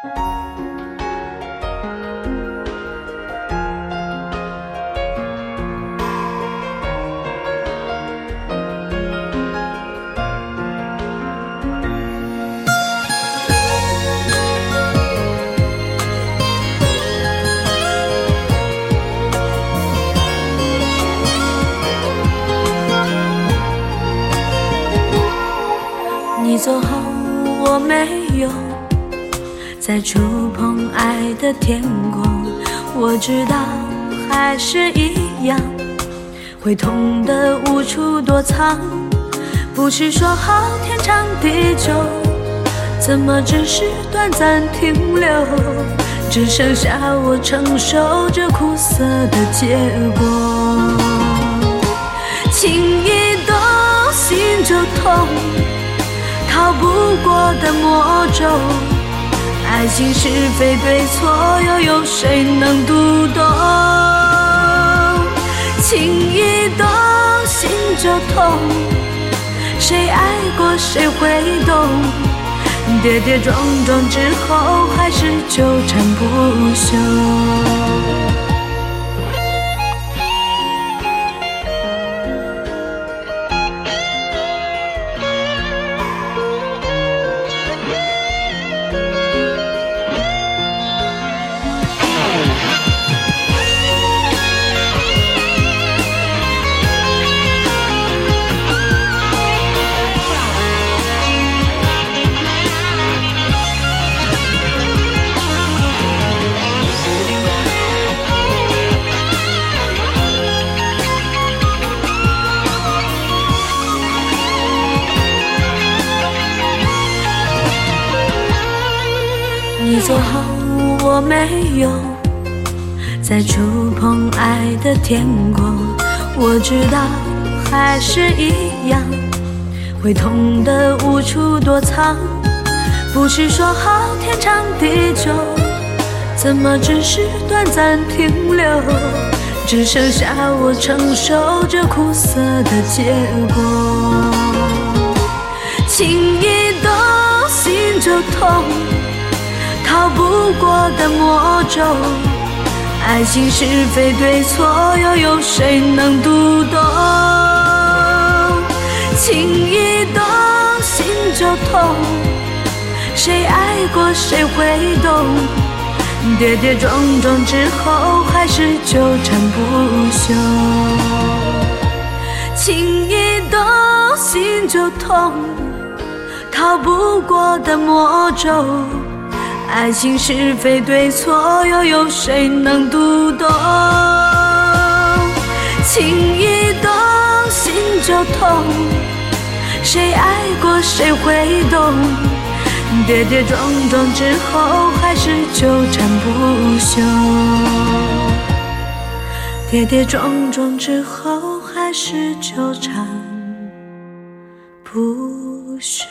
你走后，我没有再触碰爱的天空。我知道还是一样，会痛得无处躲藏。不是说好天长地久，怎么只是短暂停留？只剩下我承受着苦涩的结果。情一动心就痛。逃不过的魔咒，爱情是非对错，又有谁能读懂？情一动心就痛，谁爱过谁会懂？跌跌撞撞之后，还是纠缠不休。你走后，我没有再触碰爱的天空。我知道还是一样，会痛得无处躲藏。不是说好天长地久，怎么只是短暂停留？只剩下我承受着苦涩的结果。情一动心就痛。逃不过的魔咒，爱情是非对错，又有谁能读懂？情一动心就痛，谁爱过谁会懂？跌跌撞撞之后，还是纠缠不休。情一动心就痛，逃不过的魔咒。爱情是非对错，又有谁能读懂？情一动心就痛，谁爱过谁会懂？跌跌撞撞之后，还是纠缠不休。跌跌撞撞之后，还是纠缠不休。